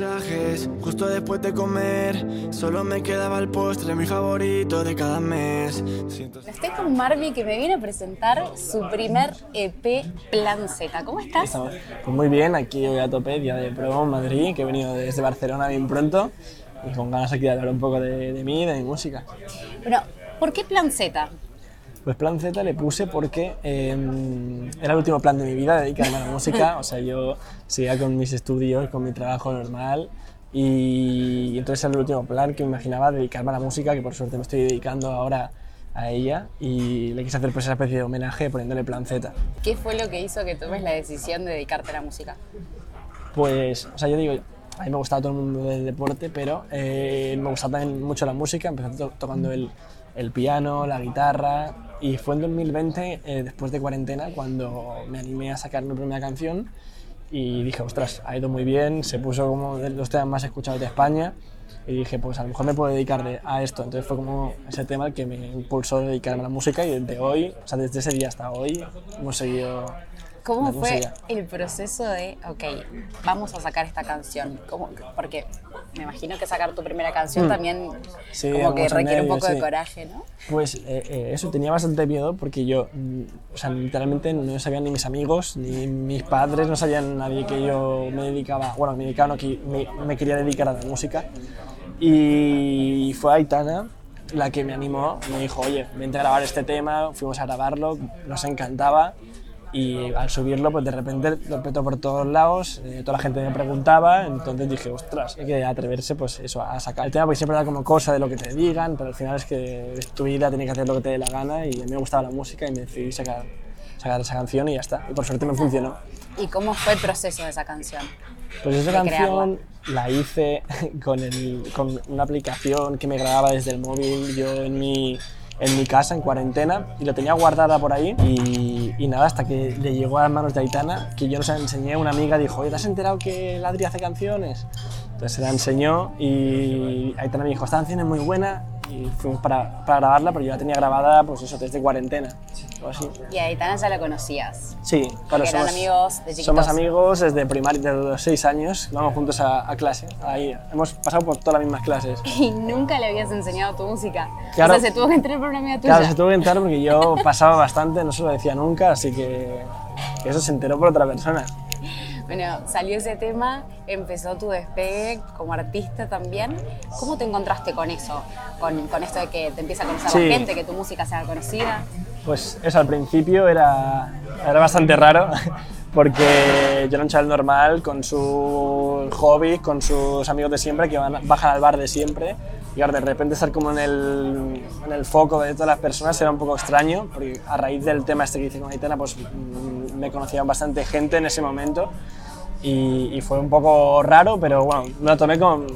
mensajes justo después de comer. Solo me quedaba el postre, mi favorito de cada mes. Siento- Estoy con Marvi que me viene a presentar su primer EP Plan Z. ¿Cómo estás? Pues muy bien, aquí hoy a tope, día de promo en Madrid, que he venido desde Barcelona bien pronto y con ganas aquí de hablar un poco de, de mí y de mi música. Bueno, ¿por qué Plan Z? Pues Plan Z le puse porque eh, era el último plan de mi vida, dedicarme a la música, o sea, yo seguía con mis estudios, con mi trabajo normal y, entonces era el último plan que me imaginaba dedicarme a la música, que por suerte me estoy dedicando ahora a ella y le quise hacer pues esa especie de homenaje poniéndole Plan Z. ¿Qué fue lo que hizo que tomes la decisión de dedicarte a la música? Pues, o sea, yo digo, a mí me gustaba todo el mundo del deporte, pero eh, me gustaba también mucho la música. Empecé to- tocando el, el piano, la guitarra, y fue en 2020, eh, después de cuarentena, cuando me animé a sacar mi primera canción y dije, ostras, ha ido muy bien, se puso como de los temas más escuchados de España. Y dije, pues a lo mejor me puedo dedicar de- a esto. Entonces fue como ese tema el que me impulsó a dedicarme a la música y desde hoy, o sea, desde ese día hasta hoy, hemos seguido ¿Cómo fue el proceso de, ok, vamos a sacar esta canción? ¿Cómo? Porque me imagino que sacar tu primera canción también Hmm. Sí, como que requiere un nervio, poco de sí. coraje, ¿no? Pues eh, eh, eso, tenía bastante miedo porque yo, mm, o sea, literalmente no sabían ni mis amigos, ni mis padres, no sabían nadie que yo me dedicaba, bueno, me dedicaba, no, que me, me quería dedicar a la música. Y fue Aitana la que me animó, me dijo, oye, vente a grabar este tema, fuimos a grabarlo, nos encantaba. Y al subirlo, pues de repente lo petó por todos lados, eh, toda la gente me preguntaba, entonces dije, ostras, hay que atreverse pues eso, a sacar el tema, porque siempre da como cosa de lo que te digan, pero al final es que es tu vida, tienes que hacer lo que te dé la gana y a mí me gustaba la música y me decidí sacar, sacar esa canción y ya está. Y por suerte me funcionó. ¿Y cómo fue el proceso de esa canción? Pues esa canción la hice con, el, con una aplicación que me grababa desde el móvil yo en mi, en mi casa, en cuarentena, y lo tenía guardada por ahí. Y, y nada, hasta que le llegó a las manos de Aitana, que yo no se la enseñé, una amiga dijo, oye, ¿te has enterado que Ladri hace canciones? Entonces se la enseñó y Aitana me dijo, esta canción es muy buena, y fuimos para, para grabarla, pero yo la tenía grabada, pues eso, desde cuarentena, o así. Y a Aitana ya la conocías. Sí, claro, eran amigos de chiquitos. Somos amigos desde primaria, desde los seis años, vamos juntos a, a clase. Ahí hemos pasado por todas las mismas clases. Y nunca le habías enseñado tu música. Claro. O sea, se tuvo que entrar por una amiga tuya. Claro, se tuvo que entrar porque yo pasaba bastante, no se lo decía nunca, así que que eso se enteró por otra persona. Bueno, salió ese tema, empezó tu despegue como artista también. ¿Cómo te encontraste con eso? Con, con esto de que te empieza a conocer Sí. la gente, que tu música sea conocida. Pues eso, al principio era, era bastante raro, porque yo era un chaval normal, con sus hobbies, con sus amigos de siempre, que van, bajan al bar de siempre, y ahora de repente estar como en el, en el foco de todas las personas era un poco extraño, porque a raíz del tema este que hice con Aitana, pues mm, me conocía bastante gente en ese momento, y, fue un poco raro, pero bueno, me lo tomé con,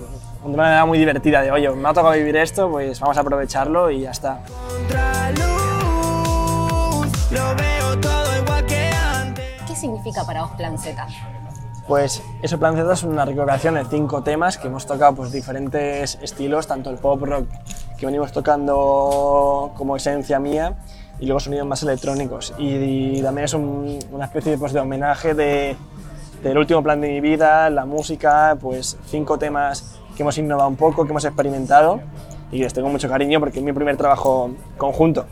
una manera muy divertida, de oye, me ha tocado vivir esto, pues vamos a aprovecharlo y ya está. Lo veo todo igual que antes. ¿Qué significa para vos Plan Z? Pues eso Plan Z es una recopilación de cinco temas que hemos tocado pues diferentes estilos, tanto el pop rock que venimos tocando como esencia mía y luego sonidos más electrónicos. Y, y también es un- una especie pues, de homenaje de, del último plan de mi vida, la música, pues cinco temas que hemos innovado un poco, que hemos experimentado y que les tengo mucho cariño porque es mi primer trabajo conjunto.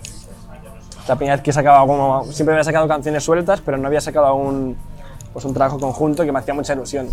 La primera vez que sacaba como... Siempre había sacado canciones sueltas, pero no había sacado aún pues, un trabajo conjunto que me hacía mucha ilusión.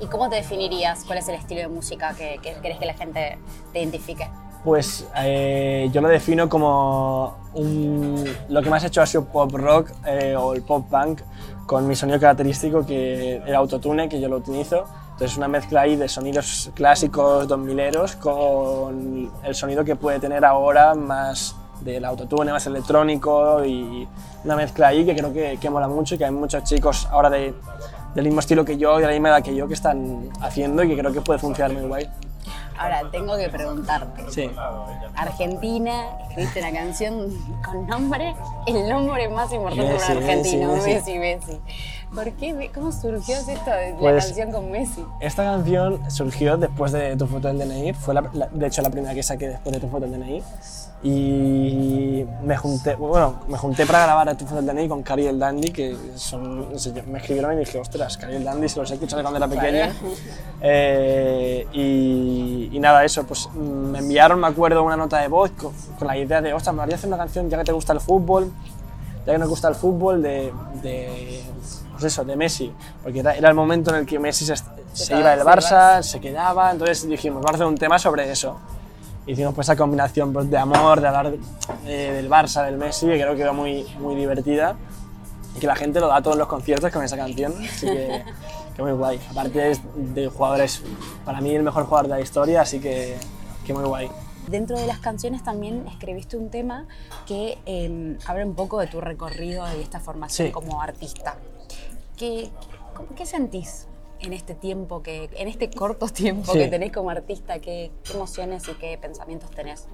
¿Y cómo te definirías? ¿Cuál es el estilo de música que, que querés que la gente te identifique? Pues eh, yo lo defino como un- lo que más he hecho ha sido pop rock eh, o el pop punk con mi sonido característico que era autotune, que yo lo utilizo. Entonces una mezcla ahí de sonidos clásicos 2000eros con el sonido que puede tener ahora más del autotune, más electrónico y una mezcla ahí que creo que, que mola mucho y que hay muchos chicos ahora de, del mismo estilo que yo y de la misma edad que yo que están haciendo y que creo que puede funcionar muy guay. Ahora, tengo que preguntarte. Sí. Argentina, escribiste una canción con nombre, el nombre más importante para un argentino, Messi, Messi, Messi. ¿Por qué? ¿Cómo surgió esto de la Pues- canción con Messi? Esta canción surgió después de tu foto del DNI, fue la- la- de hecho la primera que saqué después de tu foto del DNI. Y me junté, bueno, me junté para grabar tu foto del DNI con Cari el Dandy, que son, no sé, me escribieron y dije, ostras, Cari el Dandy, se los he escuchado cuando era pequeño. Eh, y, y nada, eso, pues me enviaron, me acuerdo, una nota de voz con, con la idea de, ostras, me haría hacer una canción ya que te gusta el fútbol, ya que nos gusta el fútbol, de, de pues eso, de Messi, porque era, era el momento en el que Messi se, se iba del se Barça, se quedaba, entonces dijimos, vamos a hacer un tema sobre eso. Hicimos pues esa combinación pues, de amor, de hablar eh, del Barça, del Messi, que creo que quedó muy, muy divertida y que la gente lo da a todos los conciertos con esa canción, así que, que muy guay. Aparte es de jugadores, para mí el mejor jugador de la historia, así que, que muy guay. Dentro de las canciones también escribiste un tema que eh, habla un poco de tu recorrido y esta formación Sí. como artista. ¿Qué, qué sentís en este tiempo, que, en este corto tiempo Sí. que tenés como artista? ¿Qué, qué emociones y qué pensamientos tenés?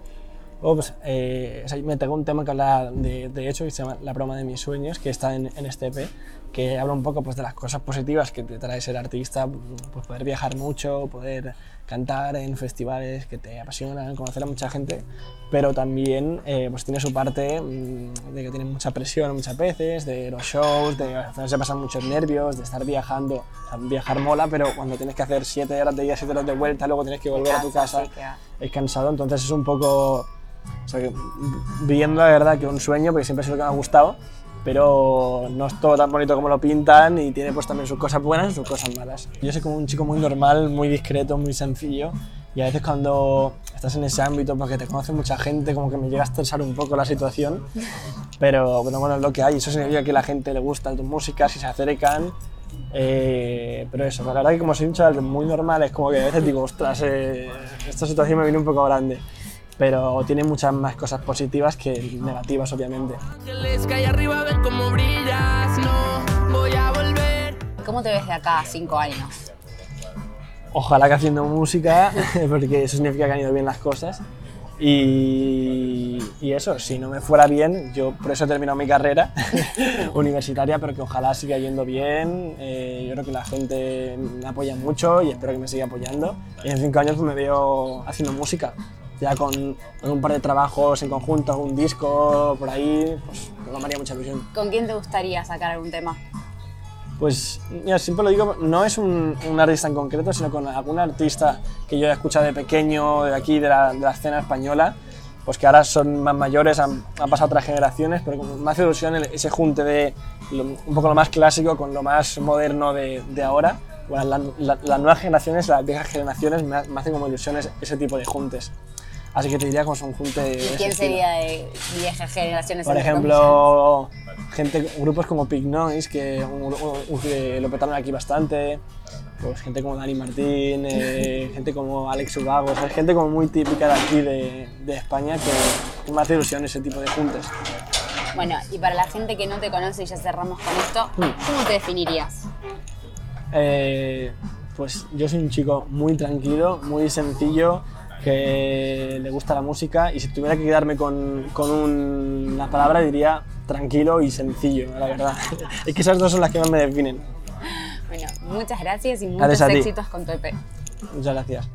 Luego, pues, eh, me tengo un tema que habla de, de hecho que se llama La broma de mis sueños, que está en, en este EP, que habla un poco pues, de las cosas positivas que te trae ser artista, pues poder viajar mucho, poder cantar en festivales que te apasionan, conocer a mucha gente, pero también eh, pues tiene su parte mm, de que tiene mucha presión muchas veces, de los shows, de a veces se pasan muchos nervios, de estar viajando, o sea, viajar mola, pero cuando tienes que hacer 7 horas de ida, 7 horas de vuelta, luego tienes que volver a tu casa, es cansado, entonces es un poco o sea, que, viendo la verdad que un sueño, porque siempre es lo que me ha gustado, pero no es todo tan bonito como lo pintan y tiene pues también sus cosas buenas y sus cosas malas. Yo soy como un chico muy normal, muy discreto, muy sencillo y a veces cuando estás en ese ámbito porque te conoce mucha gente como que me llega a estresar un poco la situación, pero bueno, bueno es lo que hay, eso significa que a la gente le gusta tu música, si se acercan, eh, pero eso, la verdad que como soy un chaval muy normal es como que a veces digo, ostras, eh, esta situación me viene un poco grande pero tiene muchas más cosas positivas que negativas, obviamente. ¿Cómo te ves de acá a cinco años? Ojalá que haciendo música, porque eso significa que han ido bien las cosas. Y, y eso, si no me fuera bien, yo por eso he terminado mi carrera universitaria, pero que ojalá siga yendo bien. Eh, yo creo que la gente me apoya mucho y espero que me siga apoyando. Y en cinco años pues, me veo haciendo música, ya con, con un par de trabajos en conjunto, algún disco por ahí, pues me haría mucha ilusión. ¿Con quién te gustaría sacar algún tema? Pues mira, siempre lo digo, no es un, un artista en concreto, sino con algún artista que yo he escuchado de pequeño, de aquí, de la, de la escena española, pues que ahora son más mayores, han, han pasado otras generaciones, pero me hace ilusión el- ese junte de lo- un poco lo más clásico con lo más moderno de, de ahora. Bueno, la- la- las nuevas generaciones, las viejas generaciones, me, me hacen como ilusiones ese tipo de juntes. Así que te diría como es un junte de ¿Y ese quién sería de viejas generaciones? Por ejemplo, gente, grupos como Pig Noise, que, un- un- que lo petaron aquí bastante. Pues gente como Dani Martín, eh, gente como Alex Ubago, o sea, gente como muy típica de aquí de, de España que, que me hace ilusión ese tipo de juntes. Bueno, y para la gente que no te conoce y ya cerramos con esto, Mm. ¿cómo te definirías? Eh, pues yo soy un chico muy tranquilo, muy sencillo, que le gusta la música y si tuviera que quedarme con, con un- una palabra diría tranquilo y sencillo, la verdad. es que esas dos son las que más me definen. Bueno, muchas gracias y muchos Gracias éxitos con tu EP. Muchas gracias.